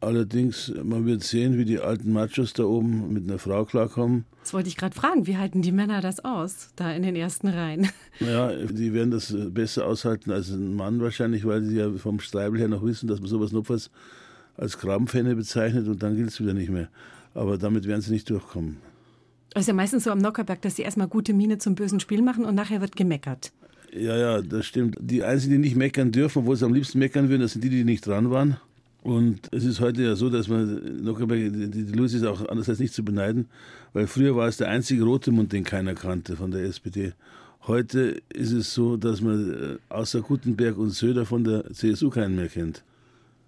Allerdings, man wird sehen, wie die alten Machos da oben mit einer Frau klarkommen. Das wollte ich gerade fragen. Wie halten die Männer das aus, da in den ersten Reihen? Ja, die werden das besser aushalten als ein Mann wahrscheinlich, weil sie ja vom Streibel her noch wissen, dass man sowas notfalls als Grabenfähne bezeichnet und dann gilt es wieder nicht mehr. Aber damit werden sie nicht durchkommen. Es ist ja meistens so am Nockerberg, dass sie erstmal gute Miene zum bösen Spiel machen und nachher wird gemeckert. Ja, ja, das stimmt. Die Einzigen, die nicht meckern dürfen, obwohl sie am liebsten meckern würden, das sind die, die nicht dran waren. Und es ist heute ja so, dass man, Nockerberg, die, die Luis ist auch andererseits nicht zu beneiden, weil früher war es der einzige rote Mund, den keiner kannte von der SPD. Heute ist es so, dass man äh, außer Gutenberg und Söder von der CSU keinen mehr kennt.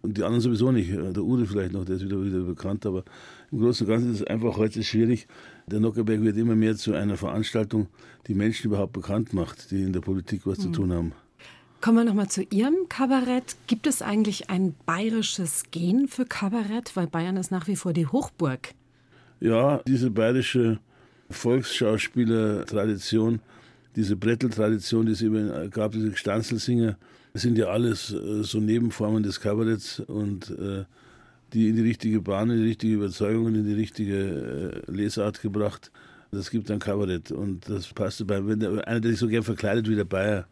Und die anderen sowieso nicht. Der Ude vielleicht noch, der ist wieder, wieder bekannt. Aber im Großen und Ganzen ist es einfach heute schwierig. Der Nockerberg wird immer mehr zu einer Veranstaltung, die Menschen überhaupt bekannt macht, die in der Politik was zu tun haben. Kommen wir nochmal zu Ihrem Kabarett. Gibt es eigentlich ein bayerisches Gen für Kabarett? Weil Bayern ist nach wie vor die Hochburg. Ja, diese bayerische Volksschauspieler-Tradition, diese Brettel-Tradition, die es immer gab, diese Stanzelsinger, das sind ja alles äh, so Nebenformen des Kabaretts und äh, die in die richtige Bahn, in die richtige Überzeugung, in die richtige äh, Lesart gebracht. Das gibt ein Kabarett und das passt dabei. Wenn der, einer, der sich so gern verkleidet wie der Bayer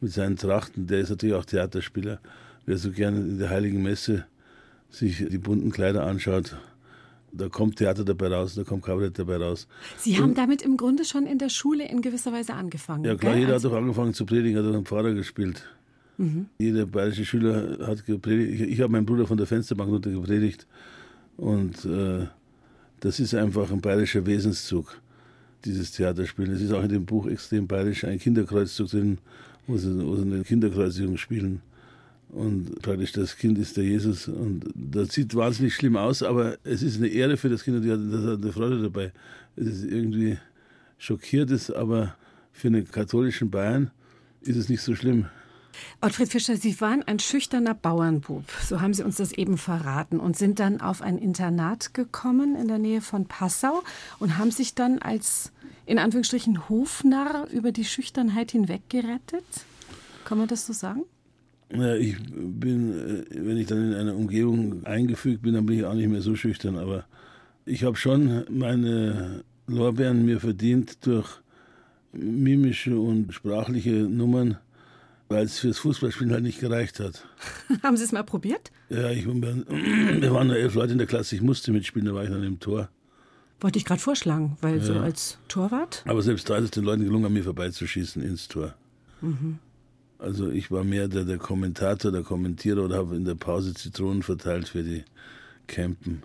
mit seinen Trachten, der ist natürlich auch Theaterspieler. Wer so gern in der Heiligen Messe sich die bunten Kleider anschaut, da kommt Theater dabei raus, da kommt Kabarett dabei raus. Sie haben damit im Grunde schon in der Schule in gewisser Weise angefangen. Ja klar, gell? jeder Also- hat doch angefangen zu predigen, hat auch einen Pfarrer gespielt. Jeder bayerische Schüler hat gepredigt. Ich, ich habe meinen Bruder von der Fensterbank runter gepredigt. Und äh, das ist einfach ein bayerischer Wesenszug, dieses Theaterspielen. Es ist auch in dem Buch extrem bayerisch, ein Kinderkreuzzug drin, wo sie, wo sie eine Kinderkreuzigung spielen. Und praktisch das Kind ist der Jesus. Und das sieht wahnsinnig schlimm aus, aber es ist eine Ehre für das Kind und die hat, hat eine Freude dabei. Es ist irgendwie schockiert, ist, aber für einen katholischen Bayern ist es nicht so schlimm. Ottfried Fischer, Sie waren ein schüchterner Bauernbub, so haben Sie uns das eben verraten, und sind dann auf ein Internat gekommen in der Nähe von Passau und haben sich dann als in Anführungsstrichen Hofnarr über die Schüchternheit hinweg gerettet? Kann man das so sagen? Ja, ich bin, äh, wenn ich dann in einer Umgebung eingefügt bin, dann bin ich auch nicht mehr so schüchtern, aber ich habe schon meine Lorbeeren mir verdient durch mimische und sprachliche Nummern, weil es fürs Fußballspielen halt nicht gereicht hat. Haben Sie es mal probiert? Ja, ich, wir waren nur elf Leute in der Klasse, ich musste mitspielen, da war ich dann im Tor. Wollte ich gerade vorschlagen, weil ja. so als Torwart. Aber selbst da ist es den Leuten gelungen, an mir vorbeizuschießen ins Tor. Mhm. Also ich war mehr der, der Kommentator, der Kommentierer oder habe in der Pause Zitronen verteilt für die Campen.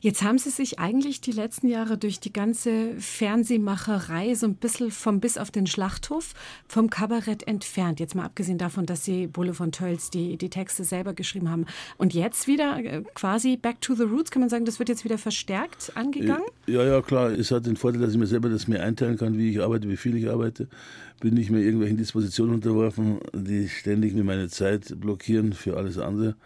Jetzt haben Sie sich eigentlich die letzten Jahre durch die ganze Fernsehmacherei so ein bisschen vom Biss auf den Schlachthof vom Kabarett entfernt. Jetzt mal abgesehen davon, dass Sie Bulle von Tölz die, die Texte selber geschrieben haben. Und jetzt wieder äh, quasi back to the roots, kann man sagen, das wird jetzt wieder verstärkt angegangen? Ja, ja, klar. Es hat den Vorteil, dass ich mir selber das mehr einteilen kann, wie ich arbeite, wie viel ich arbeite. Bin nicht mehr irgendwelchen Dispositionen unterworfen, die ständig mir meine Zeit blockieren für alles andere.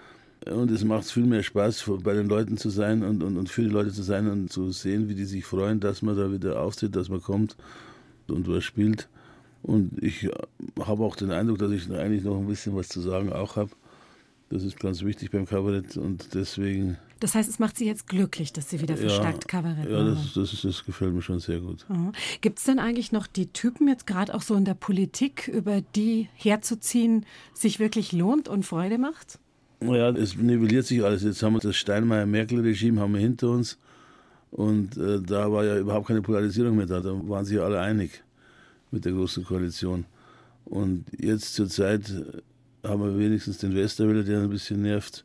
Und es macht viel mehr Spaß, bei den Leuten zu sein und, und, und für die Leute zu sein und zu sehen, wie die sich freuen, dass man da wieder auftritt, dass man kommt und was spielt. Und ich habe auch den Eindruck, dass ich eigentlich noch ein bisschen was zu sagen auch habe. Das ist ganz wichtig beim Kabarett und deswegen. Das heißt, es macht Sie jetzt glücklich, dass Sie wieder verstärkt ja, Kabarett machen? Ja, das, das, das, gefällt mir schon sehr gut. Mhm. Gibt es denn eigentlich noch die Typen, jetzt gerade auch so in der Politik, über die herzuziehen, sich wirklich lohnt und Freude macht? Ja, es nivelliert sich alles. Jetzt haben wir das Steinmeier-Merkel-Regime haben wir hinter uns. Und äh, da war ja überhaupt keine Polarisierung mehr da. Da waren sich alle einig mit der Großen Koalition. Und jetzt zur Zeit äh, haben wir wenigstens den Westerwelle, der ein bisschen nervt.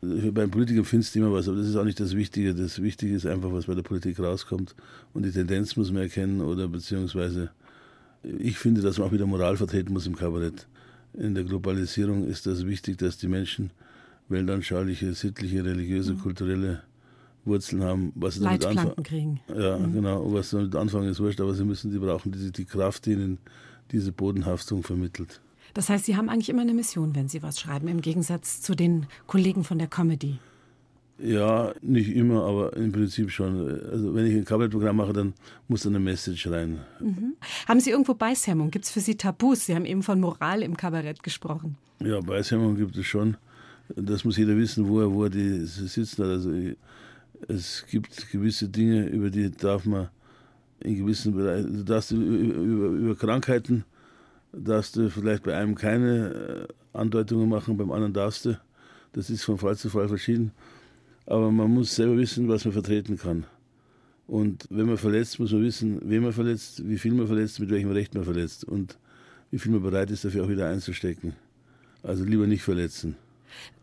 Beim Politiker findest du immer was, aber das ist auch nicht das Wichtige. Das Wichtige ist einfach, was bei der Politik rauskommt. Und die Tendenz muss man erkennen oder beziehungsweise ich finde, dass man auch wieder Moral vertreten muss im Kabarett in der Globalisierung ist das wichtig, dass die Menschen weltanschauliche, sittliche, religiöse, mhm. kulturelle Wurzeln haben. Was sie damit anfangen. kriegen. Ja, mhm. genau. Was sie damit anfangen, ist wurscht, aber sie müssen, die brauchen die, die Kraft, die ihnen diese Bodenhaftung vermittelt. Das heißt, Sie haben eigentlich immer eine Mission, wenn Sie was schreiben, im Gegensatz zu den Kollegen von der Comedy. Ja, nicht immer, aber im Prinzip schon. Also wenn ich ein Kabarettprogramm mache, dann muss da eine Message rein. Mhm. Haben Sie irgendwo Beißhemmung? Gibt es für Sie Tabus? Sie haben eben von Moral im Kabarett gesprochen. Ja, Beißhemmung gibt es schon. Das muss jeder wissen, wo er, wo er die sitzen hat. Also es gibt gewisse Dinge, über die darf man in gewissen Bereichen, du darfst über, über, über Krankheiten darfst du vielleicht bei einem keine äh, Andeutungen machen, beim anderen darfst du. Das ist von Fall zu Fall verschieden. Aber man muss selber wissen, was man vertreten kann. Und wenn man verletzt, muss man wissen, wen man verletzt, wie viel man verletzt, mit welchem Recht man verletzt und wie viel man bereit ist, dafür auch wieder einzustecken. Also lieber nicht verletzen.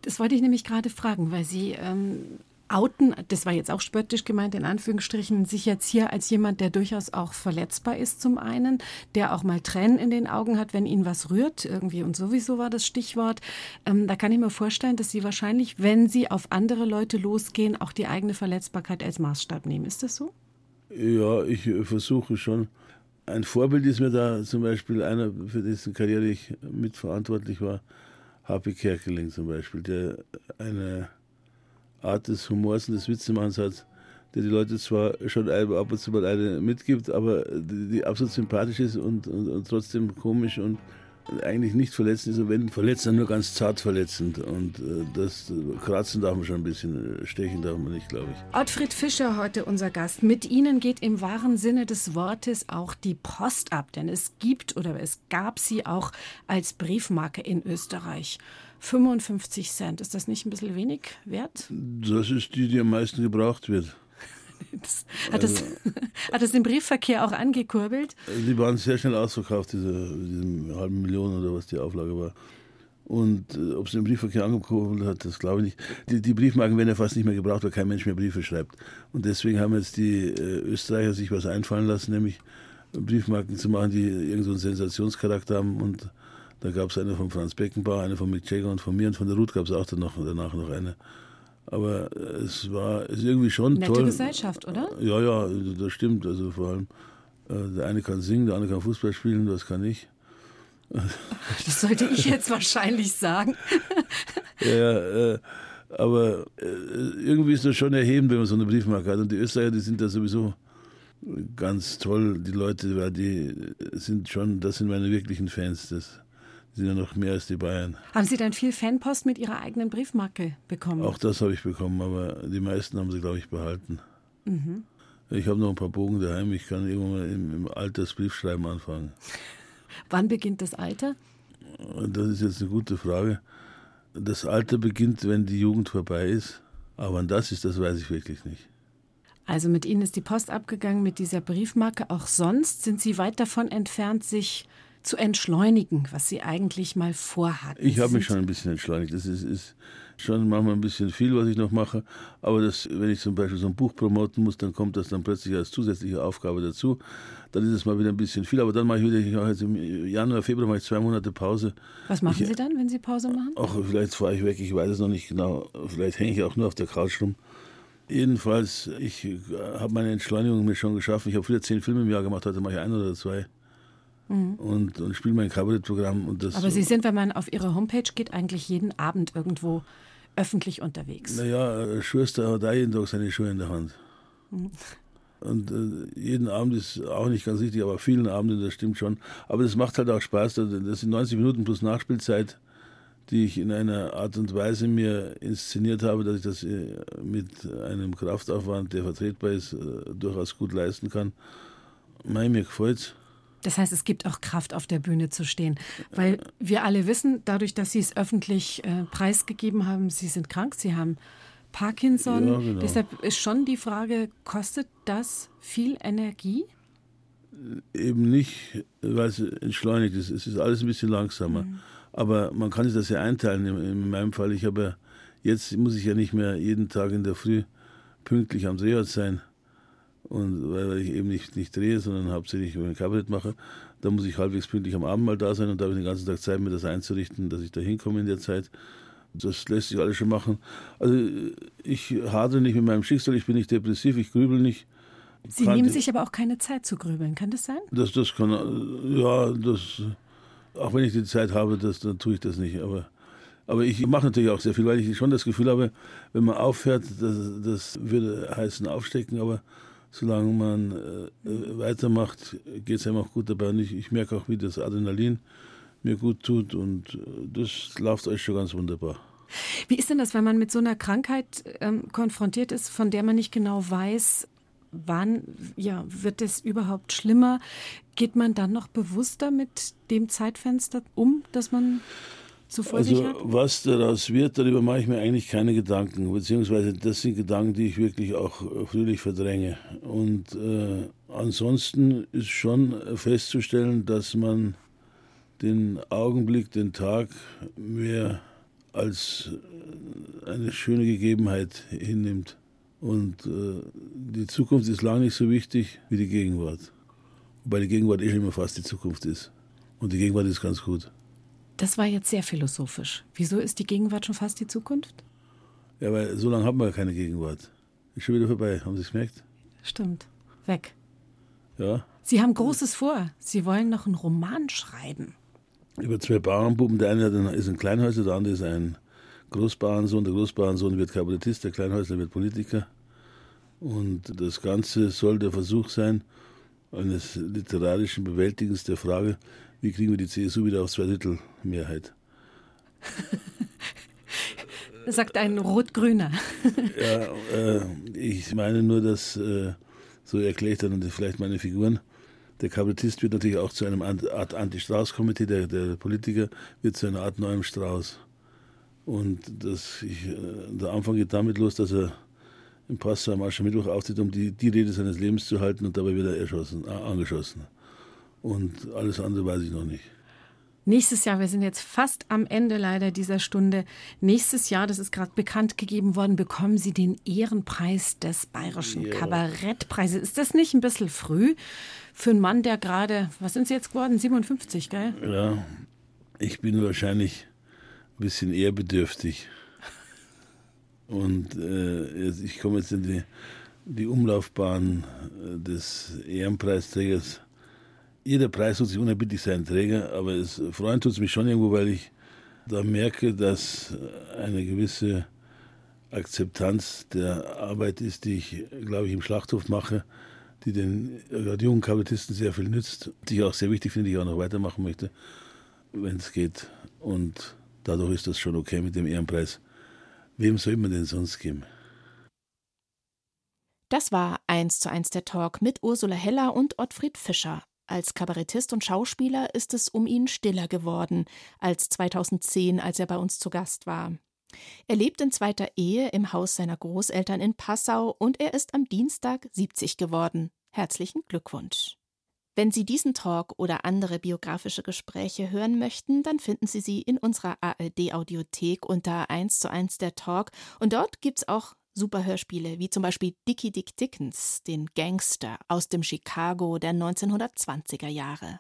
Das wollte ich nämlich gerade fragen, weil Sie ähm, outen, das war jetzt auch spöttisch gemeint, in Anführungsstrichen, sich jetzt hier als jemand, der durchaus auch verletzbar ist zum einen, der auch mal Tränen in den Augen hat, wenn ihn was rührt, irgendwie und sowieso war das Stichwort. Ähm, da kann ich mir vorstellen, dass Sie wahrscheinlich, wenn Sie auf andere Leute losgehen, auch die eigene Verletzbarkeit als Maßstab nehmen. Ist das so? Ja, ich äh, versuche schon. Ein Vorbild ist mir da zum Beispiel einer, für dessen Karriere ich mitverantwortlich war, Happy Kerkeling zum Beispiel, der eine Art des Humors und des Witzemachens hat, der die Leute zwar schon ab und zu mal eine mitgibt, aber die, die absolut sympathisch ist und, und, und, trotzdem komisch und eigentlich nicht verletzend ist, und wenn verletzt, dann nur ganz zart verletzend. Und äh, das kratzen darf man schon ein bisschen, äh, stechen darf man nicht, glaube ich. Ottfried Fischer heute unser Gast. Mit Ihnen geht im wahren Sinne des Wortes auch die Post ab, denn es gibt oder es gab sie auch als Briefmarke in Österreich. 55 Cent. Ist das nicht ein bisschen wenig wert? Das ist die, die am meisten gebraucht wird. Das, hat, also, das, hat das den Briefverkehr auch angekurbelt? Die waren sehr schnell ausverkauft, diese, diese halben Millionen oder was die Auflage war. Und äh, ob es den Briefverkehr angekurbelt hat, das glaube ich nicht. Die, die, Briefmarken werden ja fast nicht mehr gebraucht, weil kein Mensch mehr Briefe schreibt. Und deswegen haben jetzt die äh, Österreicher sich was einfallen lassen, nämlich Briefmarken zu machen, die irgendeinen so Sensationscharakter haben und Da gab es eine von Franz Beckenbauer, eine von Mick Jagger und von mir und von der Ruth gab es auch danach, danach noch eine. Aber es war es irgendwie schon Nette toll. Gesellschaft, oder? Ja, ja, das stimmt. Also vor allem, äh, der eine kann singen, der andere kann Fußball spielen, das kann ich. Das sollte ich jetzt wahrscheinlich sagen. Ja, äh, aber äh, irgendwie ist das schon erhebend, wenn man so eine Briefmarke hat. Und die Österreicher, die sind da sowieso ganz toll, die Leute, weil die sind schon, das sind meine wirklichen Fans. Das sind ja noch mehr als die Bayern. Haben Sie dann viel Fanpost mit Ihrer eigenen Briefmarke bekommen? Auch das habe ich bekommen, aber die meisten haben sie, glaube ich, behalten. Ich habe noch ein paar Bogen daheim. Ich kann irgendwann mal im, im Altersbriefschreiben anfangen. Wann beginnt das Alter? Das ist jetzt eine gute Frage. Das Alter beginnt, wenn die Jugend vorbei ist. Aber wann das ist, das weiß ich wirklich nicht. Also mit Ihnen ist die Post abgegangen mit dieser Briefmarke. Auch sonst sind Sie weit davon entfernt, sich zu entschleunigen, was Sie eigentlich mal vorhatten. Ich habe mich schon ein bisschen entschleunigt. Das ist, ist schon manchmal ein bisschen viel, was ich noch mache. Aber das, wenn ich zum Beispiel so ein Buch promoten muss, dann kommt das dann plötzlich als zusätzliche Aufgabe dazu. Dann ist es mal wieder ein bisschen viel. Aber dann mache ich wieder, ich mache jetzt im Januar, Februar mache ich zwei Monate Pause. Was machen ich- Sie dann, wenn Sie Pause machen? Ach, vielleicht fahre ich weg, ich weiß es noch nicht genau. Vielleicht hänge ich auch nur auf der Couch rum. Jedenfalls, ich äh, habe meine Entschleunigung mir schon geschaffen. Ich habe früher zehn Filme im Jahr gemacht, heute mache ich ein oder zwei. Und, und spiele mein Kabarettprogramm. Und das, Mhm. Aber Sie sind, wenn man auf Ihre Homepage geht, eigentlich jeden Abend irgendwo öffentlich unterwegs. Naja, Schuster hat auch jeden Tag seine Schuhe in der Hand. Und äh, jeden Abend ist auch nicht ganz richtig, aber vielen Abenden, das stimmt schon. Aber das macht halt auch Spaß. Das das sind 90 Minuten plus Nachspielzeit, die ich in einer Art und Weise mir inszeniert habe, dass ich das äh, mit einem Kraftaufwand, der vertretbar ist, äh, durchaus gut leisten kann. Mei, mir gefällt's. Das heißt, es gibt auch Kraft, auf der Bühne zu stehen. Weil wir alle wissen, dadurch, dass Sie es öffentlich äh, preisgegeben haben, Sie sind krank, Sie haben Parkinson. Ja, genau. Deshalb ist schon die Frage, kostet das viel Energie? eben nicht, weil es entschleunigt ist. Es ist alles ein bisschen langsamer. Aber man kann sich das ja einteilen. In, in meinem Fall, ich habe ja, jetzt muss ich ja nicht mehr jeden Tag in der Früh pünktlich am Drehort sein. Und weil, ich eben nicht, nicht drehe, sondern hauptsächlich mein Kabarett mache, da muss ich halbwegs pünktlich am Abend mal da sein und da habe ich den ganzen Tag Zeit, mir das einzurichten, dass ich da hinkomme in der Zeit. Das lässt sich alles schon machen. Also ich hadere nicht mit meinem Schicksal, ich bin nicht depressiv, ich grübel nicht. Sie nehmen sich aber auch keine Zeit zu grübeln, kann das sein? Das, das kann, ja, das, auch wenn ich die Zeit habe, das, dann tue ich das nicht. Aber, aber ich mache natürlich auch sehr viel, weil ich schon das Gefühl habe, wenn man aufhört, das, das würde heißen aufstecken, aber solange man äh, weitermacht, geht es einem auch gut dabei. Und ich, ich merke auch, wie das Adrenalin mir gut tut und äh, das läuft euch schon ganz wunderbar. Wie ist denn das, wenn man mit so einer Krankheit ähm, konfrontiert ist, von der man nicht genau weiß, wann ja, wird es überhaupt schlimmer? Geht man dann noch bewusster mit dem Zeitfenster um, das man so vor sich Also hat? was daraus wird, darüber mache ich mir eigentlich keine Gedanken, beziehungsweise das sind Gedanken, die ich wirklich auch fröhlich verdränge. Und äh, ansonsten ist schon festzustellen, dass man den Augenblick, den Tag mehr als äh, eine schöne Gegebenheit hinnimmt. Und äh, die Zukunft ist lange nicht so wichtig wie die Gegenwart. Wobei die Gegenwart eh immer fast die Zukunft ist. Und die Gegenwart ist ganz gut. Das war jetzt sehr philosophisch. Wieso ist die Gegenwart schon fast die Zukunft? Ja, weil so lange haben wir ja keine Gegenwart. Ist schon wieder vorbei, haben Sie es gemerkt? Stimmt. Weg. Ja. Sie haben Großes vor. Sie wollen noch einen Roman schreiben. Über zwei Bauernbuben. Der eine ist ein Kleinhäusler, der andere ist ein Großbauernsohn. Der Großbauernsohn wird Kabarettist, der Kleinhäusler wird Politiker. Und das Ganze soll der Versuch sein, eines literarischen Bewältigens der Frage, wie kriegen wir die CSU wieder auf zwei Drittel Mehrheit. Das sagt ein Rot-Grüner. Ja, äh, ich meine nur, dass, äh, so erkläre ich dann vielleicht meine Figuren, der Kabarettist wird natürlich auch zu einer Art Anti-Strauß-Komitee, der, der Politiker wird zu einer Art neuem Strauß. Und das, ich, äh, der Anfang geht damit los, dass er im Pastor am Aschermittwoch auftritt, um die, die Rede seines Lebens zu halten und dabei wird er erschossen, äh, angeschossen. Und alles andere weiß ich noch nicht. Nächstes Jahr, wir sind jetzt fast am Ende leider dieser Stunde. Nächstes Jahr, das ist gerade bekannt gegeben worden, bekommen Sie den Ehrenpreis des Bayerischen Kabarettpreises. Ist das nicht ein bisschen früh für einen Mann, der gerade, was sind Sie jetzt geworden? 57, gell? Ja, Ich bin wahrscheinlich ein bisschen ehrbedürftig. Und äh, ich komme jetzt in die, die Umlaufbahn äh, des Ehrenpreisträgers. Jeder Preis tut sich unerbittlich seinen Träger, aber es freuen tut mich schon irgendwo, weil ich da merke, dass eine gewisse Akzeptanz der Arbeit ist, die ich, glaube ich, im Schlachthof mache, die den gerade jungen Kabarettisten sehr viel nützt, die ich auch sehr wichtig finde, die ich auch noch weitermachen möchte, wenn es geht. Und dadurch ist das schon okay mit dem Ehrenpreis. Wem soll man denn sonst geben? Das war eins zu eins der Talk mit Ursula Heller und Ottfried Fischer. Als Kabarettist und Schauspieler ist es um ihn stiller geworden als 2010, als er bei uns zu Gast war. Er lebt in zweiter Ehe im Haus seiner Großeltern in Passau und er ist am Dienstag 70 geworden. Herzlichen Glückwunsch. Wenn Sie diesen Talk oder andere biografische Gespräche hören möchten, dann finden Sie sie in unserer ARD-Audiothek unter 1 zu 1 der Talk und dort gibt's auch super Hörspiele, wie zum Beispiel Dickie Dick Dickens, den Gangster aus dem Chicago der 1920er Jahre.